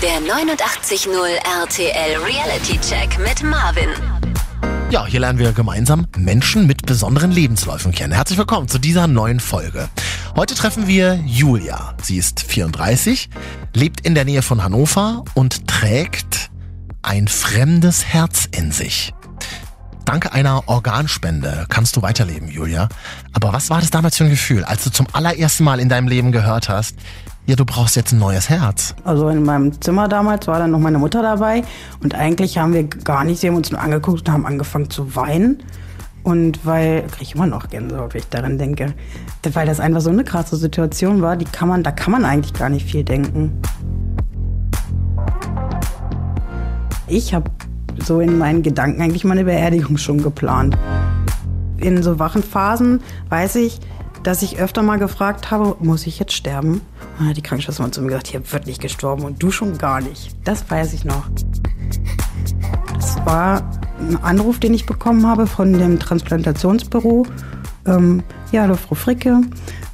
Der 89.0 RTL Reality Check mit Marvin. Ja, hier lernen wir gemeinsam Menschen mit besonderen Lebensläufen kennen. Herzlich willkommen zu dieser neuen Folge. Heute treffen wir Julia. Sie ist 34, lebt in der Nähe von Hannover und trägt ein fremdes Herz in sich. Dank einer Organspende kannst du weiterleben, Julia. Aber was war das damals für ein Gefühl, als du zum allerersten Mal in deinem Leben gehört hast, ja, du brauchst jetzt ein neues Herz. Also in meinem Zimmer damals war dann noch meine Mutter dabei und eigentlich haben wir gar nicht, sie haben uns nur angeguckt und haben angefangen zu weinen. Und weil, kriege ich immer noch Gänsehaut, wenn ich daran denke, weil das einfach so eine krasse Situation war, die kann man, da kann man eigentlich gar nicht viel denken. Ich habe so in meinen Gedanken eigentlich meine Beerdigung schon geplant. In so wachen Phasen weiß ich, dass ich öfter mal gefragt habe, muss ich jetzt sterben? Und die Krankenschwester hat zu mir gesagt, hier wird nicht gestorben und du schon gar nicht. Das weiß ich noch. Das war ein Anruf, den ich bekommen habe von dem Transplantationsbüro. Ähm, ja, hallo Frau Fricke,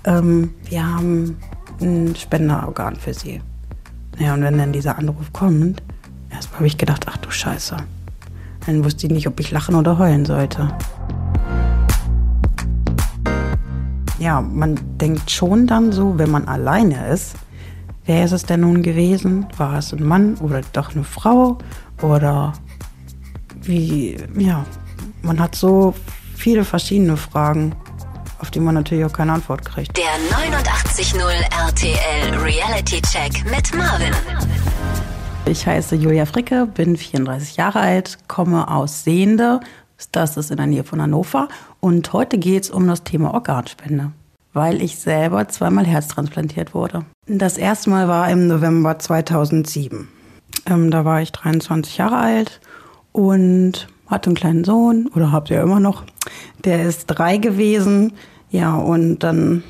ähm, wir haben ein Spenderorgan für Sie. Ja, und wenn dann dieser Anruf kommt, erstmal habe ich gedacht, ach du Scheiße. Dann wusste ich nicht, ob ich lachen oder heulen sollte. Ja, man denkt schon dann so, wenn man alleine ist, wer ist es denn nun gewesen? War es ein Mann oder doch eine Frau? Oder wie, ja, man hat so viele verschiedene Fragen, auf die man natürlich auch keine Antwort kriegt. Der 89.0 RTL Reality Check mit Marvin. Ich heiße Julia Fricke, bin 34 Jahre alt, komme aus Sehende, das ist in der Nähe von Hannover. Und heute geht es um das Thema Organspende, weil ich selber zweimal herztransplantiert wurde. Das erste Mal war im November 2007. Ähm, da war ich 23 Jahre alt und hatte einen kleinen Sohn, oder habt ihr immer noch. Der ist drei gewesen. Ja, und dann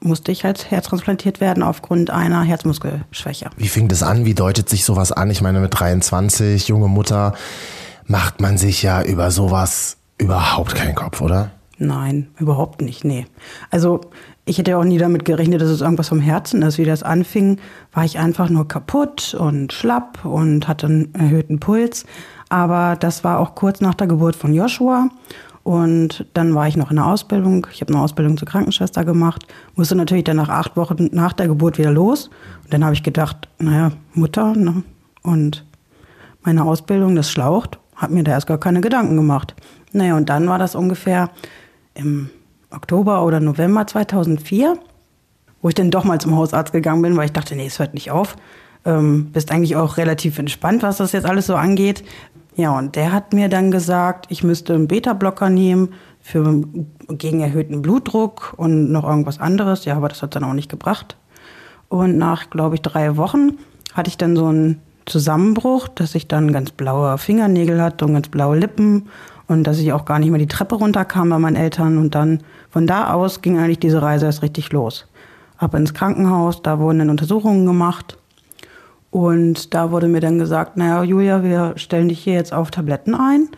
musste ich halt herztransplantiert werden aufgrund einer Herzmuskelschwäche. Wie fing das an? Wie deutet sich sowas an? Ich meine, mit 23, junge Mutter macht man sich ja über sowas überhaupt keinen Kopf, oder? Nein, überhaupt nicht, nee. Also ich hätte auch nie damit gerechnet, dass es irgendwas vom Herzen ist. Wie das anfing, war ich einfach nur kaputt und schlapp und hatte einen erhöhten Puls. Aber das war auch kurz nach der Geburt von Joshua. Und dann war ich noch in der Ausbildung. Ich habe eine Ausbildung zur Krankenschwester gemacht. Musste natürlich dann nach acht Wochen nach der Geburt wieder los. Und dann habe ich gedacht, naja, Mutter ne? und meine Ausbildung, das schlaucht habe mir da erst gar keine Gedanken gemacht. Naja, und dann war das ungefähr im Oktober oder November 2004, wo ich dann doch mal zum Hausarzt gegangen bin, weil ich dachte, nee, es hört nicht auf. Ähm, bist eigentlich auch relativ entspannt, was das jetzt alles so angeht. Ja, und der hat mir dann gesagt, ich müsste einen Beta-Blocker nehmen für gegen erhöhten Blutdruck und noch irgendwas anderes. Ja, aber das hat dann auch nicht gebracht. Und nach, glaube ich, drei Wochen hatte ich dann so ein Zusammenbruch, dass ich dann ganz blaue Fingernägel hatte und ganz blaue Lippen und dass ich auch gar nicht mehr die Treppe runterkam bei meinen Eltern. Und dann von da aus ging eigentlich diese Reise erst richtig los. Ab ins Krankenhaus, da wurden dann Untersuchungen gemacht. Und da wurde mir dann gesagt, naja, Julia, wir stellen dich hier jetzt auf Tabletten ein.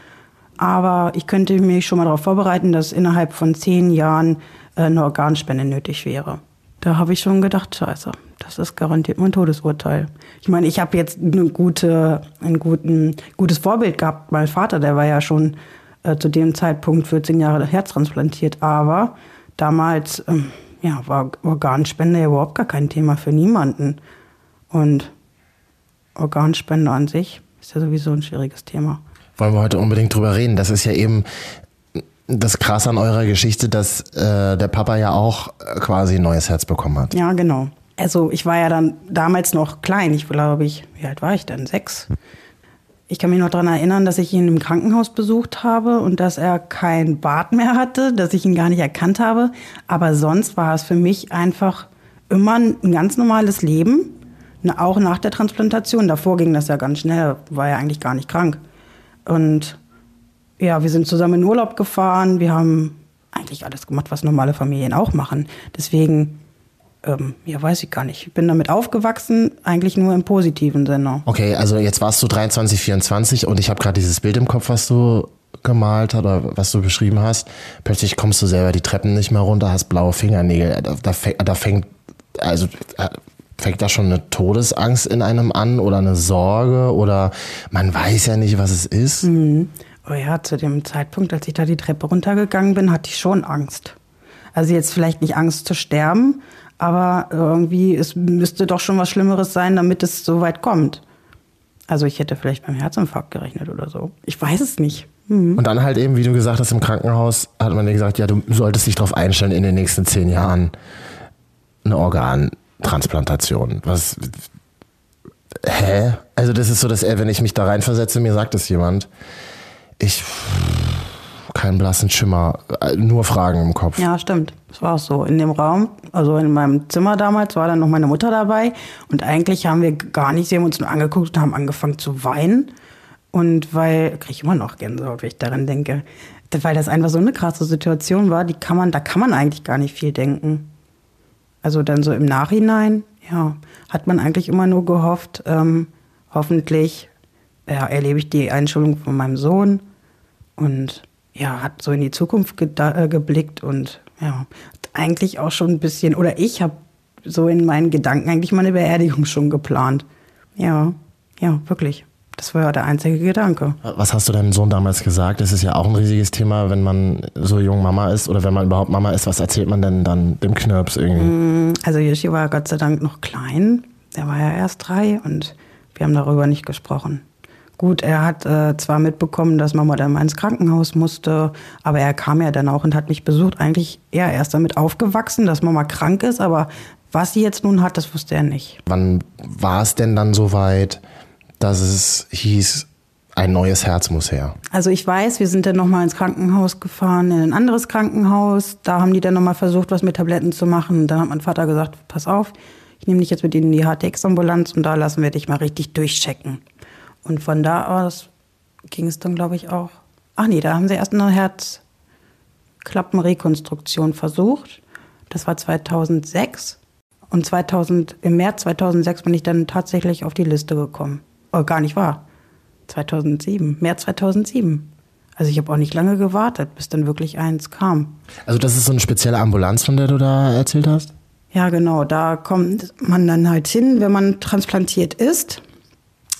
Aber ich könnte mich schon mal darauf vorbereiten, dass innerhalb von zehn Jahren äh, eine Organspende nötig wäre. Da habe ich schon gedacht, scheiße, das ist garantiert mein Todesurteil. Ich meine, ich habe jetzt eine gute, ein guten, gutes Vorbild gehabt. Mein Vater, der war ja schon äh, zu dem Zeitpunkt 14 Jahre herztransplantiert, aber damals ähm, ja, war Organspende ja überhaupt gar kein Thema für niemanden. Und Organspende an sich ist ja sowieso ein schwieriges Thema. Wollen wir heute unbedingt drüber reden. Das ist ja eben das Krasse an eurer Geschichte, dass äh, der Papa ja auch quasi ein neues Herz bekommen hat. Ja, genau. Also ich war ja dann damals noch klein. Ich glaube ich, wie alt war ich denn? Sechs. Ich kann mich noch daran erinnern, dass ich ihn im Krankenhaus besucht habe und dass er kein Bart mehr hatte, dass ich ihn gar nicht erkannt habe. Aber sonst war es für mich einfach immer ein ganz normales Leben, auch nach der Transplantation. Davor ging das ja ganz schnell, war ja eigentlich gar nicht krank. Und ja, wir sind zusammen in Urlaub gefahren, wir haben eigentlich alles gemacht, was normale Familien auch machen. Deswegen ähm, ja, weiß ich gar nicht. Ich bin damit aufgewachsen, eigentlich nur im positiven Sinne. Okay, also jetzt warst du 23, 24 und ich habe gerade dieses Bild im Kopf, was du gemalt hast oder was du beschrieben hast. Plötzlich kommst du selber die Treppen nicht mehr runter, hast blaue Fingernägel. Da, da, da fängt, also fängt da schon eine Todesangst in einem an oder eine Sorge oder man weiß ja nicht, was es ist? Mhm. Oh ja, zu dem Zeitpunkt, als ich da die Treppe runtergegangen bin, hatte ich schon Angst. Also jetzt vielleicht nicht Angst zu sterben, aber irgendwie, es müsste doch schon was Schlimmeres sein, damit es so weit kommt. Also ich hätte vielleicht beim Herzinfarkt gerechnet oder so. Ich weiß es nicht. Mhm. Und dann halt eben, wie du gesagt hast, im Krankenhaus hat man dir gesagt, ja, du solltest dich darauf einstellen, in den nächsten zehn Jahren eine Organtransplantation. Was? Hä? Also das ist so, dass er, wenn ich mich da reinversetze, mir sagt es jemand. Ich keinen blassen Schimmer, äh, nur Fragen im Kopf. Ja, stimmt. Das war auch so. In dem Raum, also in meinem Zimmer damals, war dann noch meine Mutter dabei. Und eigentlich haben wir gar nicht, sie haben uns nur angeguckt und haben angefangen zu weinen. Und weil, kriege ich immer noch Gänsehaut, wenn ich daran denke. Weil das einfach so eine krasse Situation war, die kann man, da kann man eigentlich gar nicht viel denken. Also dann so im Nachhinein, ja, hat man eigentlich immer nur gehofft, ähm, hoffentlich ja, erlebe ich die Einschulung von meinem Sohn und ja, hat so in die Zukunft äh, geblickt und ja, eigentlich auch schon ein bisschen, oder ich habe so in meinen Gedanken eigentlich meine Beerdigung schon geplant. Ja, ja, wirklich. Das war ja der einzige Gedanke. Was hast du deinem Sohn damals gesagt? Das ist ja auch ein riesiges Thema, wenn man so jung Mama ist oder wenn man überhaupt Mama ist. Was erzählt man denn dann dem Knirps irgendwie? Mm, also Yoshi war Gott sei Dank noch klein. Der war ja erst drei und wir haben darüber nicht gesprochen. Gut, er hat äh, zwar mitbekommen, dass Mama dann mal ins Krankenhaus musste, aber er kam ja dann auch und hat mich besucht. Eigentlich eher erst damit aufgewachsen, dass Mama krank ist, aber was sie jetzt nun hat, das wusste er nicht. Wann war es denn dann soweit? dass es hieß, ein neues Herz muss her. Also ich weiß, wir sind dann nochmal ins Krankenhaus gefahren, in ein anderes Krankenhaus. Da haben die dann nochmal versucht, was mit Tabletten zu machen. Dann hat mein Vater gesagt, pass auf, ich nehme dich jetzt mit in die HTX-Ambulanz und da lassen wir dich mal richtig durchchecken. Und von da aus ging es dann, glaube ich, auch. Ach nee, da haben sie erst eine Herzklappenrekonstruktion versucht. Das war 2006. Und 2000, im März 2006 bin ich dann tatsächlich auf die Liste gekommen oh, gar nicht wahr. 2007, März 2007. Also ich habe auch nicht lange gewartet, bis dann wirklich eins kam. Also das ist so eine spezielle Ambulanz, von der du da erzählt hast? Ja, genau. Da kommt man dann halt hin, wenn man transplantiert ist,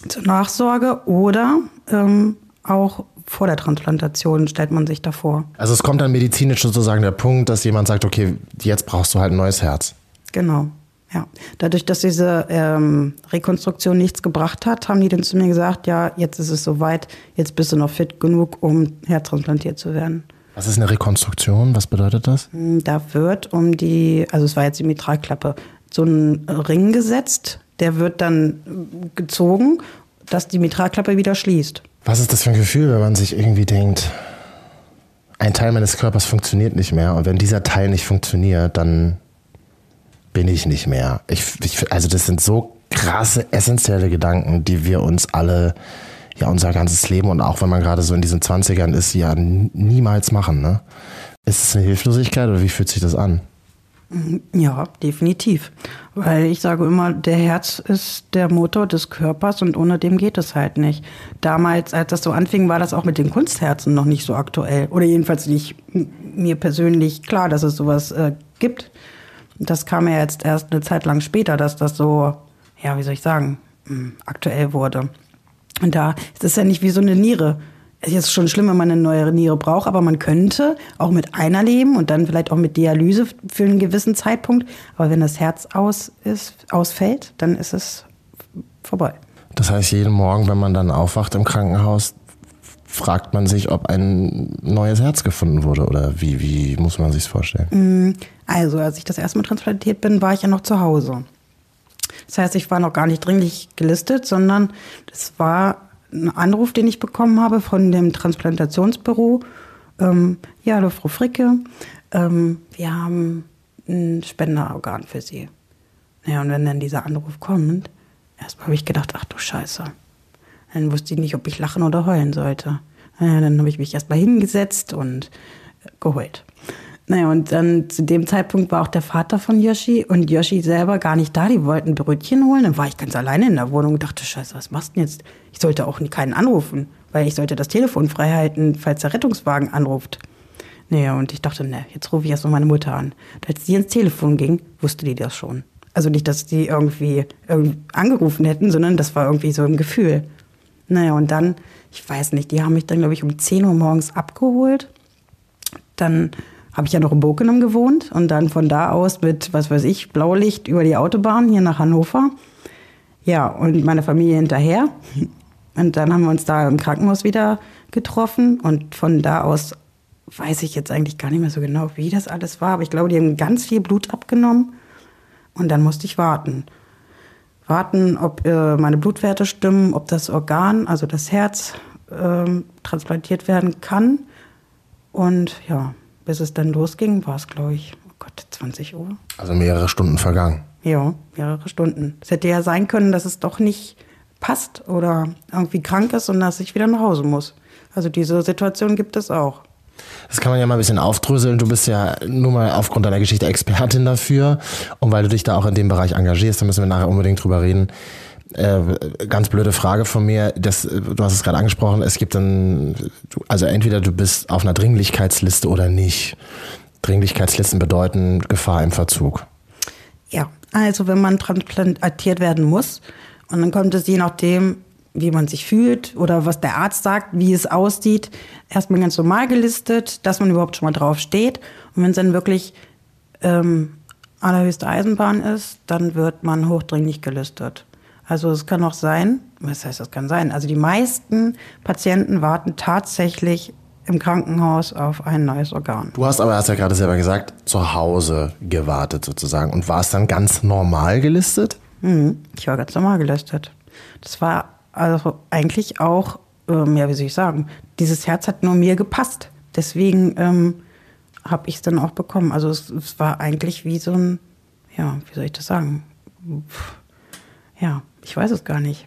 zur Nachsorge oder ähm, auch vor der Transplantation stellt man sich davor. Also es kommt dann medizinisch sozusagen der Punkt, dass jemand sagt, okay, jetzt brauchst du halt ein neues Herz. Genau. Ja, dadurch, dass diese ähm, Rekonstruktion nichts gebracht hat, haben die dann zu mir gesagt, ja, jetzt ist es soweit, jetzt bist du noch fit genug, um herztransplantiert zu werden. Was ist eine Rekonstruktion? Was bedeutet das? Hm, da wird um die, also es war jetzt die Mitralklappe, so ein Ring gesetzt, der wird dann gezogen, dass die Mitralklappe wieder schließt. Was ist das für ein Gefühl, wenn man sich irgendwie denkt, ein Teil meines Körpers funktioniert nicht mehr und wenn dieser Teil nicht funktioniert, dann bin ich nicht mehr. Ich, ich, also das sind so krasse, essentielle Gedanken, die wir uns alle ja unser ganzes Leben und auch wenn man gerade so in diesen 20ern ist, ja niemals machen. Ne? Ist es eine Hilflosigkeit oder wie fühlt sich das an? Ja, definitiv. Weil ich sage immer, der Herz ist der Motor des Körpers und ohne dem geht es halt nicht. Damals, als das so anfing, war das auch mit den Kunstherzen noch nicht so aktuell. Oder jedenfalls nicht mir persönlich klar, dass es sowas äh, gibt. Das kam ja jetzt erst eine Zeit lang später, dass das so, ja, wie soll ich sagen, hm, aktuell wurde. Und da ist es ja nicht wie so eine Niere. Es ist schon schlimm, wenn man eine neue Niere braucht, aber man könnte auch mit einer leben und dann vielleicht auch mit Dialyse für einen gewissen Zeitpunkt. Aber wenn das Herz aus ist, ausfällt, dann ist es vorbei. Das heißt, jeden Morgen, wenn man dann aufwacht im Krankenhaus, fragt man sich, ob ein neues Herz gefunden wurde oder wie, wie muss man sich vorstellen? Mm, also, als ich das erste Mal transplantiert bin, war ich ja noch zu Hause. Das heißt, ich war noch gar nicht dringlich gelistet, sondern es war ein Anruf, den ich bekommen habe von dem Transplantationsbüro. Ähm, ja, hallo Frau Fricke, ähm, wir haben ein Spenderorgan für Sie. Ja, und wenn dann dieser Anruf kommt, erstmal habe ich gedacht, ach du Scheiße. Dann wusste ich nicht, ob ich lachen oder heulen sollte. Naja, dann habe ich mich erstmal hingesetzt und geheult. Naja, und dann zu dem Zeitpunkt war auch der Vater von Yoshi und Yoshi selber gar nicht da. Die wollten Brötchen holen. Dann war ich ganz alleine in der Wohnung und dachte, Scheiße, was machst du denn jetzt? Ich sollte auch keinen anrufen, weil ich sollte das Telefon frei halten, falls der Rettungswagen anruft. Naja, und ich dachte, ne, jetzt rufe ich erst mal meine Mutter an. Und als sie ins Telefon ging, wusste die das schon. Also nicht, dass die irgendwie, irgendwie angerufen hätten, sondern das war irgendwie so ein Gefühl. Naja, und dann, ich weiß nicht, die haben mich dann, glaube ich, um 10 Uhr morgens abgeholt. Dann habe ich ja noch in Bokenum gewohnt und dann von da aus mit, was weiß ich, Blaulicht über die Autobahn hier nach Hannover. Ja, und meine Familie hinterher. Und dann haben wir uns da im Krankenhaus wieder getroffen und von da aus weiß ich jetzt eigentlich gar nicht mehr so genau, wie das alles war, aber ich glaube, die haben ganz viel Blut abgenommen und dann musste ich warten. Warten, ob äh, meine Blutwerte stimmen, ob das Organ, also das Herz, äh, transplantiert werden kann. Und ja, bis es dann losging, war es, glaube ich, oh Gott, 20 Uhr. Also mehrere Stunden vergangen. Ja, mehrere Stunden. Es hätte ja sein können, dass es doch nicht passt oder irgendwie krank ist und dass ich wieder nach Hause muss. Also diese Situation gibt es auch. Das kann man ja mal ein bisschen aufdröseln. Du bist ja nur mal aufgrund deiner Geschichte Expertin dafür. Und weil du dich da auch in dem Bereich engagierst, da müssen wir nachher unbedingt drüber reden. Äh, ganz blöde Frage von mir. Das, du hast es gerade angesprochen. Es gibt dann, also entweder du bist auf einer Dringlichkeitsliste oder nicht. Dringlichkeitslisten bedeuten Gefahr im Verzug. Ja, also wenn man transplantiert werden muss und dann kommt es je nachdem, wie man sich fühlt oder was der Arzt sagt, wie es aussieht, erstmal ganz normal gelistet, dass man überhaupt schon mal drauf steht. Und wenn es dann wirklich ähm, allerhöchste Eisenbahn ist, dann wird man hochdringlich gelistet. Also es kann auch sein, was heißt das kann sein? Also die meisten Patienten warten tatsächlich im Krankenhaus auf ein neues Organ. Du hast aber, hast ja gerade selber gesagt, zu Hause gewartet sozusagen und warst dann ganz normal gelistet? Mhm, ich war ganz normal gelistet. Das war also eigentlich auch, ähm, ja, wie soll ich sagen, dieses Herz hat nur mir gepasst. Deswegen ähm, habe ich es dann auch bekommen. Also es, es, war eigentlich wie so ein, ja, wie soll ich das sagen? Ja, ich weiß es gar nicht.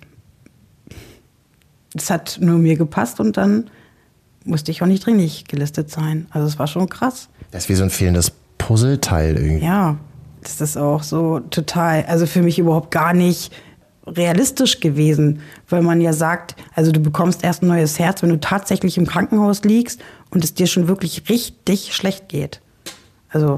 Es hat nur mir gepasst und dann musste ich auch nicht dringlich gelistet sein. Also es war schon krass. Das ist wie so ein fehlendes Puzzleteil irgendwie. Ja, das ist auch so total, also für mich überhaupt gar nicht realistisch gewesen, weil man ja sagt, also du bekommst erst ein neues Herz, wenn du tatsächlich im Krankenhaus liegst und es dir schon wirklich richtig schlecht geht. Also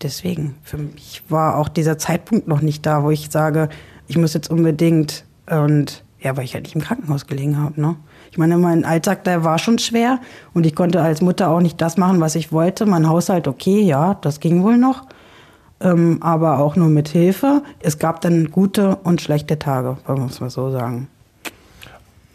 deswegen, für mich war auch dieser Zeitpunkt noch nicht da, wo ich sage, ich muss jetzt unbedingt und ja, weil ich halt nicht im Krankenhaus gelegen habe, ne? Ich meine, mein Alltag, der war schon schwer und ich konnte als Mutter auch nicht das machen, was ich wollte. Mein Haushalt, okay, ja, das ging wohl noch ähm, aber auch nur mit Hilfe. Es gab dann gute und schlechte Tage, muss man so sagen.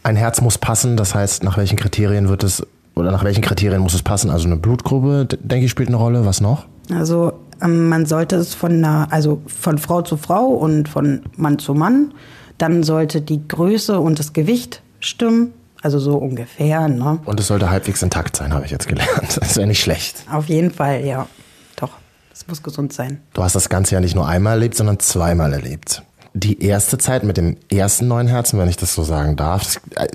Ein Herz muss passen, das heißt, nach welchen Kriterien wird es oder nach welchen Kriterien muss es passen? Also eine Blutgruppe, denke ich, spielt eine Rolle. Was noch? Also man sollte es von einer, also von Frau zu Frau und von Mann zu Mann. Dann sollte die Größe und das Gewicht stimmen. Also so ungefähr. Ne? Und es sollte halbwegs intakt sein, habe ich jetzt gelernt. Das wäre nicht schlecht. Auf jeden Fall, ja. Es muss gesund sein. Du hast das Ganze ja nicht nur einmal erlebt, sondern zweimal erlebt. Die erste Zeit mit dem ersten neuen Herzen, wenn ich das so sagen darf, das äh,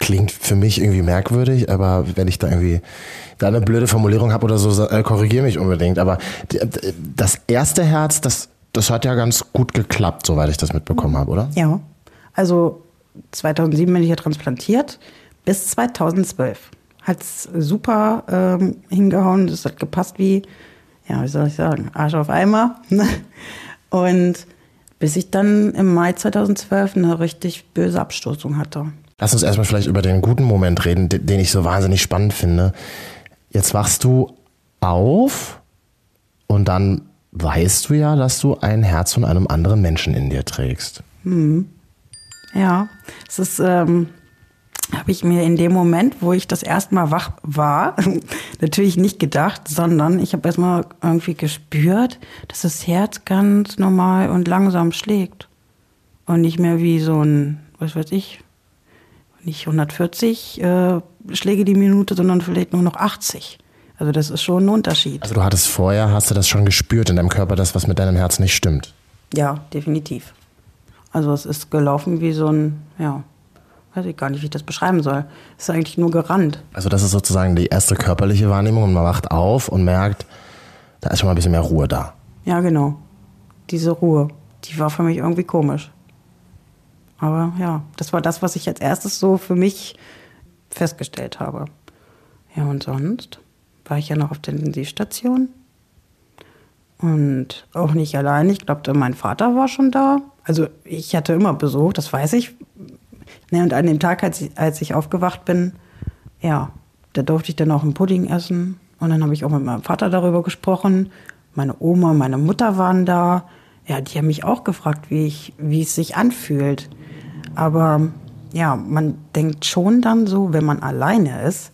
klingt für mich irgendwie merkwürdig, aber wenn ich da irgendwie da eine blöde Formulierung habe oder so, äh, korrigiere mich unbedingt. Aber das erste Herz, das, das hat ja ganz gut geklappt, soweit ich das mitbekommen habe, oder? Ja. Also 2007 bin ich ja transplantiert. Bis 2012 hat es super ähm, hingehauen. Das hat gepasst wie ja, wie soll ich sagen, Arsch auf Eimer. Und bis ich dann im Mai 2012 eine richtig böse Abstoßung hatte. Lass uns erstmal vielleicht über den guten Moment reden, den ich so wahnsinnig spannend finde. Jetzt wachst du auf und dann weißt du ja, dass du ein Herz von einem anderen Menschen in dir trägst. Hm. Ja, es ist ähm, habe ich mir in dem Moment, wo ich das erste Mal wach war, natürlich nicht gedacht, sondern ich habe erstmal irgendwie gespürt, dass das Herz ganz normal und langsam schlägt. Und nicht mehr wie so ein, was weiß ich, nicht 140 äh, Schläge die Minute, sondern vielleicht nur noch 80. Also das ist schon ein Unterschied. Also du hattest vorher, hast du das schon gespürt in deinem Körper, das, was mit deinem Herz nicht stimmt? Ja, definitiv. Also es ist gelaufen wie so ein, ja, weiß ich gar nicht, wie ich das beschreiben soll. Es ist eigentlich nur gerannt. Also das ist sozusagen die erste körperliche Wahrnehmung und man wacht auf und merkt, da ist schon mal ein bisschen mehr Ruhe da. Ja, genau. Diese Ruhe, die war für mich irgendwie komisch. Aber ja, das war das, was ich als erstes so für mich festgestellt habe. Ja, und sonst war ich ja noch auf der Intensivstation. Und auch nicht allein. Ich glaube, mein Vater war schon da. Also ich hatte immer Besuch, das weiß ich. Ne, und an dem Tag, als ich, als ich aufgewacht bin, ja, da durfte ich dann auch einen Pudding essen. Und dann habe ich auch mit meinem Vater darüber gesprochen. Meine Oma, meine Mutter waren da. Ja, die haben mich auch gefragt, wie, ich, wie es sich anfühlt. Aber ja, man denkt schon dann so, wenn man alleine ist,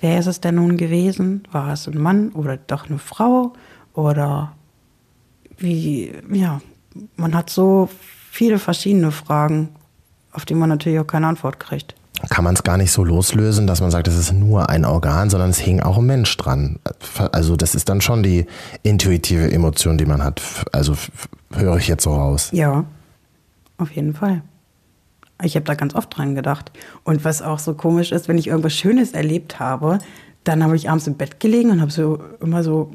wer ist es denn nun gewesen? War es ein Mann oder doch eine Frau? Oder wie, ja, man hat so viele verschiedene Fragen, auf die man natürlich auch keine Antwort kriegt kann man es gar nicht so loslösen, dass man sagt, es ist nur ein Organ, sondern es hing auch ein Mensch dran. Also das ist dann schon die intuitive Emotion, die man hat. Also höre ich jetzt so raus. Ja, auf jeden Fall. Ich habe da ganz oft dran gedacht. Und was auch so komisch ist, wenn ich irgendwas Schönes erlebt habe, dann habe ich abends im Bett gelegen und habe so immer so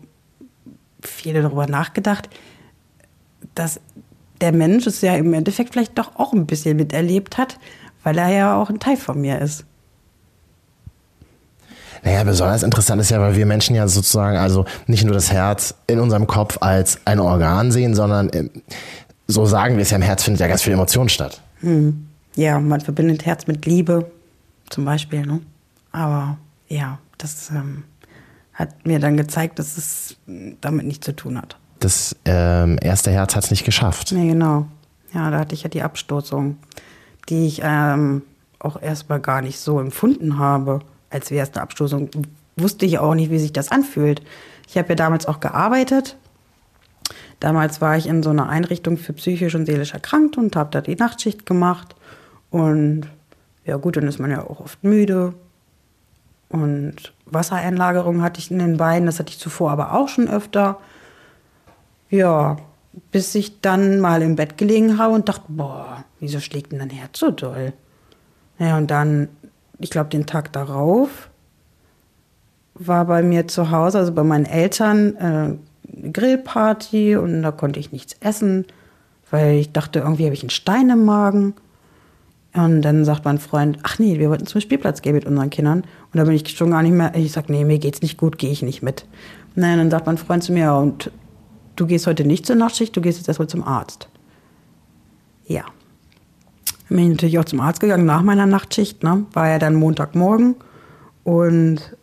viele darüber nachgedacht, dass der Mensch es ja im Endeffekt vielleicht doch auch ein bisschen miterlebt hat weil er ja auch ein Teil von mir ist. Naja, besonders interessant ist ja, weil wir Menschen ja sozusagen also nicht nur das Herz in unserem Kopf als ein Organ sehen, sondern ähm, so sagen wir es ja, im Herz findet ja ganz viel Emotion statt. Hm. Ja, man verbindet Herz mit Liebe zum Beispiel. Ne? Aber ja, das ähm, hat mir dann gezeigt, dass es damit nichts zu tun hat. Das ähm, erste Herz hat es nicht geschafft. Nee, genau. Ja, da hatte ich ja die Abstoßung die ich ähm, auch erstmal gar nicht so empfunden habe, als wäre es eine Abstoßung. Wusste ich auch nicht, wie sich das anfühlt. Ich habe ja damals auch gearbeitet. Damals war ich in so einer Einrichtung für psychisch und seelisch Erkrankte und habe da die Nachtschicht gemacht. Und ja gut, dann ist man ja auch oft müde. Und Wassereinlagerung hatte ich in den Beinen, das hatte ich zuvor aber auch schon öfter. Ja, bis ich dann mal im Bett gelegen habe und dachte, boah, wieso schlägt denn dein Herz so doll? Naja, und dann, ich glaube, den Tag darauf war bei mir zu Hause, also bei meinen Eltern, äh, Grillparty und da konnte ich nichts essen, weil ich dachte, irgendwie habe ich einen Stein im Magen. Und dann sagt mein Freund, ach nee, wir wollten zum Spielplatz gehen mit unseren Kindern. Und da bin ich schon gar nicht mehr, ich sag, nee, mir geht's nicht gut, gehe ich nicht mit. Nein, dann sagt mein Freund zu mir, und du gehst heute nicht zur Nachtschicht, du gehst jetzt erstmal zum Arzt. Ja. Dann bin ich natürlich auch zum Arzt gegangen nach meiner Nachtschicht, ne? war ja dann Montagmorgen. Und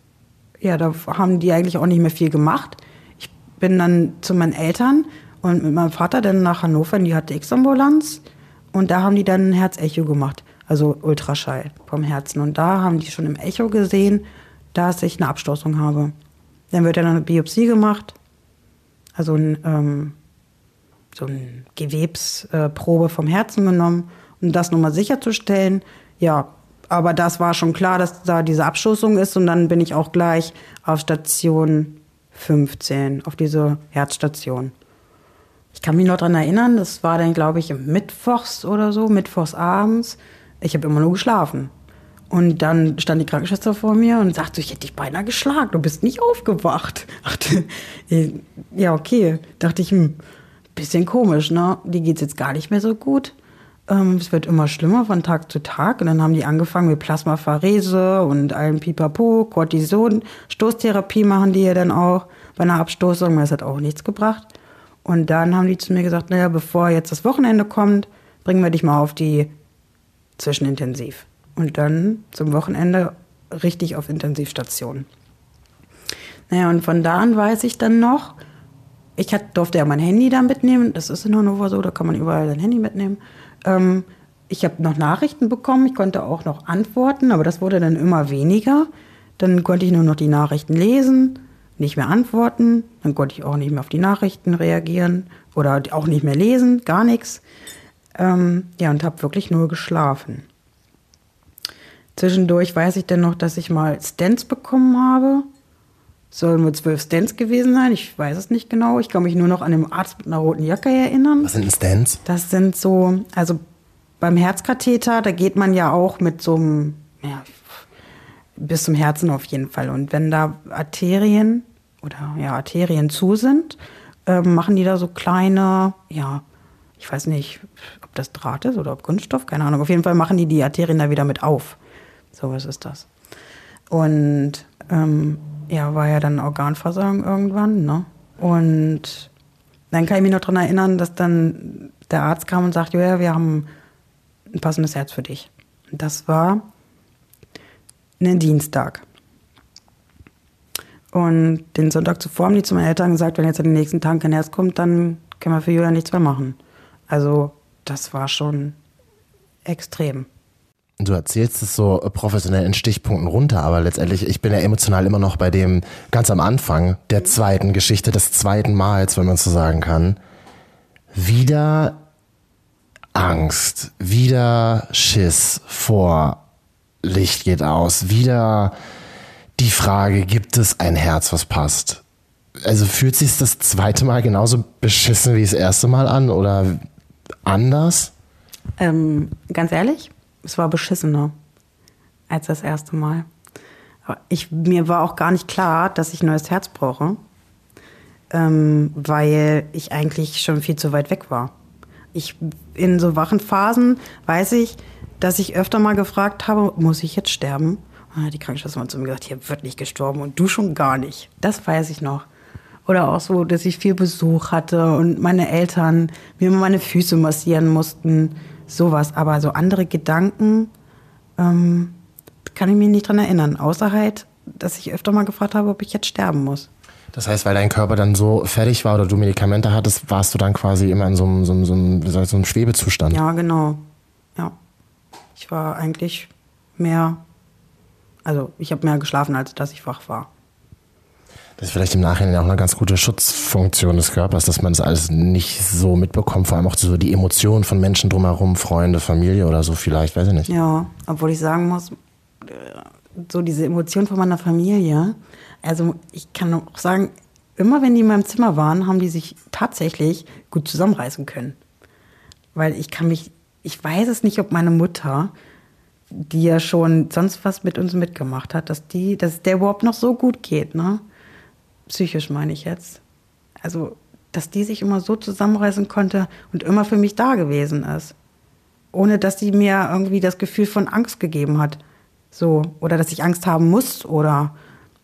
ja, da haben die eigentlich auch nicht mehr viel gemacht. Ich bin dann zu meinen Eltern und mit meinem Vater dann nach Hannover in die HTX-Ambulanz. Und da haben die dann ein Herzecho gemacht, also Ultraschall vom Herzen. Und da haben die schon im Echo gesehen, dass ich eine Abstoßung habe. Dann wird dann eine Biopsie gemacht also ein, ähm, so eine Gewebsprobe vom Herzen genommen, um das nochmal sicherzustellen. Ja, aber das war schon klar, dass da diese Abstoßung ist und dann bin ich auch gleich auf Station 15, auf diese Herzstation. Ich kann mich noch daran erinnern, das war dann, glaube ich, Mittwochs oder so, Mittwochs abends. Ich habe immer nur geschlafen. Und dann stand die Krankenschwester vor mir und sagte, ich hätte dich beinahe geschlagen, du bist nicht aufgewacht. Dachte, ja, okay. Dachte ich, hm, bisschen komisch, ne? Die geht's jetzt gar nicht mehr so gut. Ähm, es wird immer schlimmer von Tag zu Tag. Und dann haben die angefangen mit Plasmapherese und allem Pipapo, Cortison, Stoßtherapie machen die ja dann auch bei einer Abstoßung. Das hat auch nichts gebracht. Und dann haben die zu mir gesagt, naja, bevor jetzt das Wochenende kommt, bringen wir dich mal auf die Zwischenintensiv und dann zum Wochenende richtig auf Intensivstation. Naja, und von da an weiß ich dann noch, ich hat, durfte ja mein Handy da mitnehmen, das ist in Hannover so, da kann man überall sein Handy mitnehmen. Ähm, ich habe noch Nachrichten bekommen, ich konnte auch noch antworten, aber das wurde dann immer weniger. Dann konnte ich nur noch die Nachrichten lesen, nicht mehr antworten, dann konnte ich auch nicht mehr auf die Nachrichten reagieren oder auch nicht mehr lesen, gar nichts. Ähm, ja, und habe wirklich nur geschlafen. Zwischendurch weiß ich dann noch, dass ich mal Stents bekommen habe. Sollen wohl zwölf Stents gewesen sein. Ich weiß es nicht genau. Ich kann mich nur noch an den Arzt mit einer roten Jacke erinnern. Was sind Stents? Das sind so, also beim Herzkatheter, da geht man ja auch mit so einem, ja, bis zum Herzen auf jeden Fall. Und wenn da Arterien oder ja, Arterien zu sind, äh, machen die da so kleine, ja, ich weiß nicht, ob das Draht ist oder ob Kunststoff, keine Ahnung. Auf jeden Fall machen die die Arterien da wieder mit auf. So was ist das. Und ähm, ja, war ja dann Organversagen irgendwann, ne? Und dann kann ich mich noch daran erinnern, dass dann der Arzt kam und sagte, ja, wir haben ein passendes Herz für dich. Das war einen Dienstag. Und den Sonntag zuvor haben die zu meinen Eltern gesagt, wenn jetzt an den nächsten Tagen kein Herz kommt, dann können wir für Julia nichts mehr machen. Also das war schon extrem. Du erzählst es so professionell in Stichpunkten runter, aber letztendlich, ich bin ja emotional immer noch bei dem ganz am Anfang der zweiten Geschichte, des zweiten Mals, wenn man so sagen kann. Wieder Angst, wieder Schiss vor Licht geht aus, wieder die Frage, gibt es ein Herz, was passt? Also fühlt sich das zweite Mal genauso beschissen wie das erste Mal an oder anders? Ähm, ganz ehrlich, es war beschissener als das erste Mal. Ich, mir war auch gar nicht klar, dass ich ein neues Herz brauche, ähm, weil ich eigentlich schon viel zu weit weg war. Ich, in so wachen Phasen weiß ich, dass ich öfter mal gefragt habe, muss ich jetzt sterben? Und die Krankenschwester hat zu mir gesagt, hier wird nicht gestorben und du schon gar nicht. Das weiß ich noch. Oder auch so, dass ich viel Besuch hatte und meine Eltern mir immer meine Füße massieren mussten sowas. Aber so andere Gedanken ähm, kann ich mich nicht dran erinnern. Außer halt, dass ich öfter mal gefragt habe, ob ich jetzt sterben muss. Das heißt, weil dein Körper dann so fertig war oder du Medikamente hattest, warst du dann quasi immer in so einem, so einem, so einem, so einem Schwebezustand. Ja, genau. Ich war eigentlich mehr, also ich habe mehr geschlafen, als dass ich wach war. Das ist vielleicht im Nachhinein auch eine ganz gute Schutzfunktion des Körpers, dass man das alles nicht so mitbekommt, vor allem auch so die Emotionen von Menschen drumherum, Freunde, Familie oder so vielleicht, weiß ich nicht. Ja, obwohl ich sagen muss, so diese Emotionen von meiner Familie, also ich kann auch sagen, immer wenn die in meinem Zimmer waren, haben die sich tatsächlich gut zusammenreißen können. Weil ich kann mich, ich weiß es nicht, ob meine Mutter, die ja schon sonst was mit uns mitgemacht hat, dass die, dass der überhaupt noch so gut geht, ne? psychisch meine ich jetzt. Also, dass die sich immer so zusammenreißen konnte und immer für mich da gewesen ist. Ohne dass sie mir irgendwie das Gefühl von Angst gegeben hat. So, oder dass ich Angst haben muss oder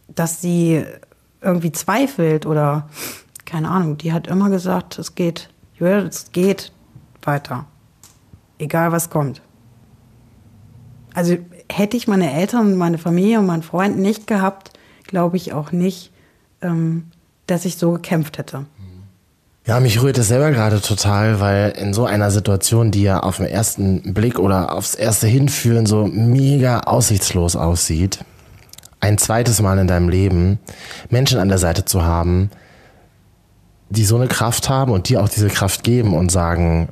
dass sie irgendwie zweifelt oder keine Ahnung. Die hat immer gesagt, es geht, es geht weiter. Egal was kommt. Also hätte ich meine Eltern meine Familie und meinen Freund nicht gehabt, glaube ich auch nicht, ähm, dass ich so gekämpft hätte. Ja, mich rührt es selber gerade total, weil in so einer Situation, die ja auf den ersten Blick oder aufs erste Hinfühlen so mega aussichtslos aussieht, ein zweites Mal in deinem Leben Menschen an der Seite zu haben, die so eine Kraft haben und dir auch diese Kraft geben und sagen,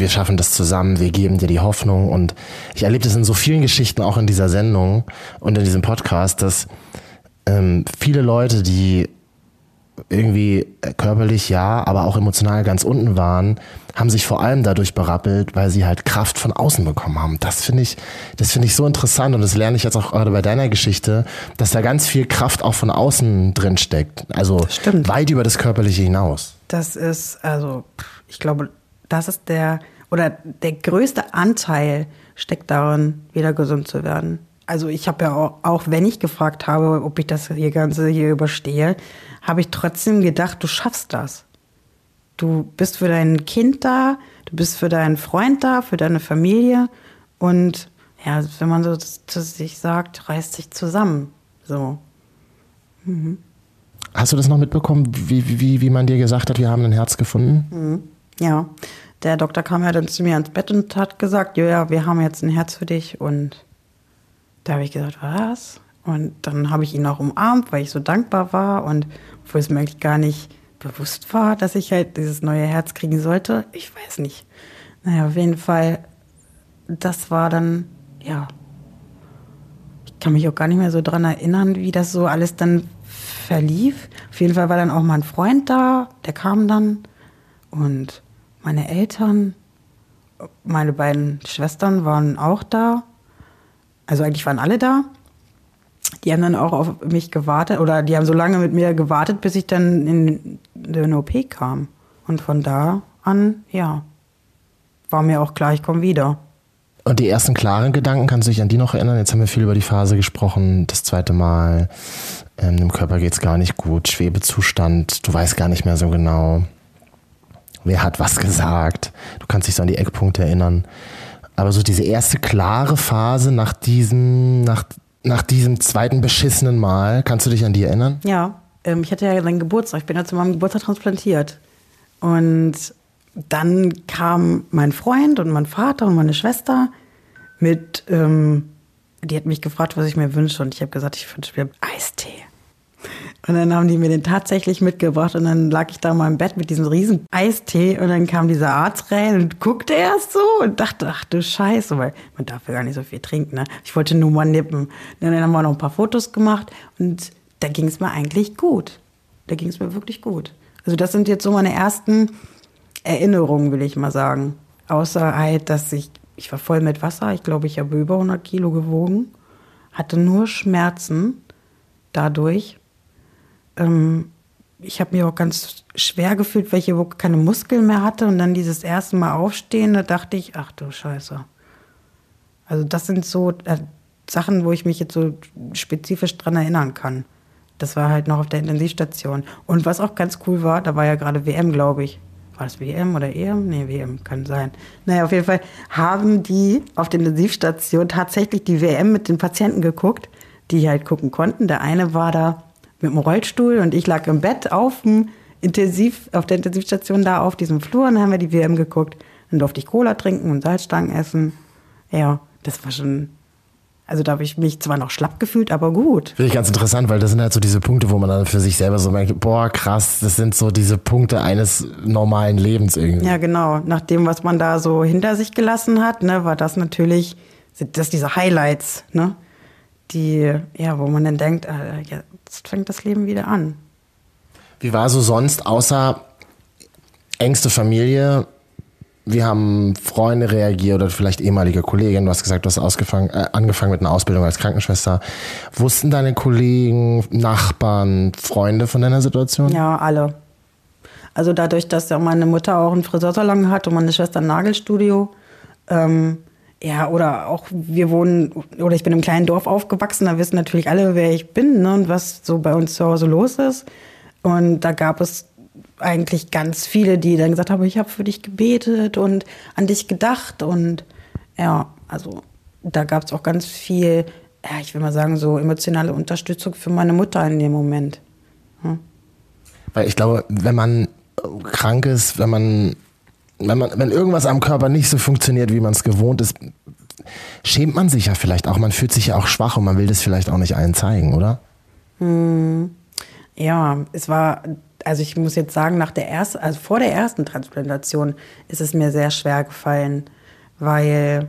wir schaffen das zusammen, wir geben dir die Hoffnung. Und ich erlebe das in so vielen Geschichten, auch in dieser Sendung und in diesem Podcast, dass ähm, viele Leute, die irgendwie körperlich ja, aber auch emotional ganz unten waren, haben sich vor allem dadurch berappelt, weil sie halt Kraft von außen bekommen haben. Das finde ich, das finde ich so interessant und das lerne ich jetzt auch gerade bei deiner Geschichte, dass da ganz viel Kraft auch von außen drin steckt. Also weit über das Körperliche hinaus. Das ist, also, ich glaube, das ist der, oder der größte Anteil steckt darin, wieder gesund zu werden also ich habe ja auch, auch wenn ich gefragt habe, ob ich das hier Ganze hier überstehe, habe ich trotzdem gedacht, du schaffst das. Du bist für dein Kind da, du bist für deinen Freund da, für deine Familie und ja, wenn man so zu sich sagt, reißt sich zusammen. So. Mhm. Hast du das noch mitbekommen, wie, wie, wie man dir gesagt hat, wir haben ein Herz gefunden? Mhm. Ja, der Doktor kam ja dann zu mir ans Bett und hat gesagt, ja, wir haben jetzt ein Herz für dich und da habe ich gesagt, was? Und dann habe ich ihn auch umarmt, weil ich so dankbar war und obwohl es mir eigentlich gar nicht bewusst war, dass ich halt dieses neue Herz kriegen sollte. Ich weiß nicht. Naja, auf jeden Fall, das war dann, ja, ich kann mich auch gar nicht mehr so dran erinnern, wie das so alles dann verlief. Auf jeden Fall war dann auch mein Freund da, der kam dann und meine Eltern, meine beiden Schwestern waren auch da. Also eigentlich waren alle da. Die haben dann auch auf mich gewartet oder die haben so lange mit mir gewartet, bis ich dann in den OP kam. Und von da an, ja, war mir auch klar, ich komme wieder. Und die ersten klaren Gedanken, kannst du dich an die noch erinnern? Jetzt haben wir viel über die Phase gesprochen, das zweite Mal. Ähm, dem Körper geht es gar nicht gut, Schwebezustand, du weißt gar nicht mehr so genau. Wer hat was gesagt. Du kannst dich so an die Eckpunkte erinnern. Aber so diese erste klare Phase nach diesem, nach, nach diesem zweiten beschissenen Mal, kannst du dich an die erinnern? Ja, ähm, ich hatte ja dann Geburtstag. Ich bin ja zu meinem Geburtstag transplantiert. Und dann kam mein Freund und mein Vater und meine Schwester mit, ähm, die hat mich gefragt, was ich mir wünsche. Und ich habe gesagt, ich wünsche mir Eistee. Und dann haben die mir den tatsächlich mitgebracht und dann lag ich da mal im Bett mit diesem riesen Eistee und dann kam dieser Arzt rein und guckte erst so und dachte, ach du Scheiße, weil man darf ja gar nicht so viel trinken. Ne? Ich wollte nur mal nippen. Und dann haben wir noch ein paar Fotos gemacht und da ging es mir eigentlich gut. Da ging es mir wirklich gut. Also das sind jetzt so meine ersten Erinnerungen, will ich mal sagen. Außer halt, dass ich, ich war voll mit Wasser. Ich glaube, ich habe über 100 Kilo gewogen. Hatte nur Schmerzen dadurch. Ähm, ich habe mich auch ganz schwer gefühlt, weil ich überhaupt keine Muskeln mehr hatte. Und dann dieses erste Mal aufstehen, da dachte ich, ach du Scheiße. Also das sind so äh, Sachen, wo ich mich jetzt so spezifisch dran erinnern kann. Das war halt noch auf der Intensivstation. Und was auch ganz cool war, da war ja gerade WM, glaube ich. War das WM oder EM? Nee, WM kann sein. Naja, auf jeden Fall haben die auf der Intensivstation tatsächlich die WM mit den Patienten geguckt, die halt gucken konnten. Der eine war da mit dem Rollstuhl und ich lag im Bett auf dem Intensiv, auf der Intensivstation da auf diesem Flur und dann haben wir die WM geguckt. Dann durfte ich Cola trinken und Salzstangen essen. Ja, das war schon also da habe ich mich zwar noch schlapp gefühlt, aber gut. Finde ich ganz interessant, weil das sind halt so diese Punkte, wo man dann für sich selber so merkt, boah, krass, das sind so diese Punkte eines normalen Lebens irgendwie. Ja, genau. Nach dem, was man da so hinter sich gelassen hat, ne, war das natürlich, sind das diese Highlights, ne? Die, ja, wo man dann denkt, äh, jetzt fängt das Leben wieder an. Wie war so sonst, außer engste Familie, wie haben Freunde reagiert oder vielleicht ehemalige Kollegen? Du hast gesagt, du hast ausgefangen, äh, angefangen mit einer Ausbildung als Krankenschwester. Wussten deine Kollegen, Nachbarn, Freunde von deiner Situation? Ja, alle. Also dadurch, dass ja meine Mutter auch einen Friseursalon hat und meine Schwester ein Nagelstudio. Ähm, ja, oder auch wir wohnen, oder ich bin im kleinen Dorf aufgewachsen, da wissen natürlich alle, wer ich bin ne, und was so bei uns zu Hause los ist. Und da gab es eigentlich ganz viele, die dann gesagt haben, ich habe für dich gebetet und an dich gedacht. Und ja, also da gab es auch ganz viel, ja, ich will mal sagen, so emotionale Unterstützung für meine Mutter in dem Moment. Hm? Weil ich glaube, wenn man krank ist, wenn man, wenn man, wenn irgendwas am Körper nicht so funktioniert, wie man es gewohnt ist, schämt man sich ja vielleicht auch. Man fühlt sich ja auch schwach und man will das vielleicht auch nicht allen zeigen, oder? Hm. Ja, es war also ich muss jetzt sagen, nach der ersten, also vor der ersten Transplantation ist es mir sehr schwer gefallen, weil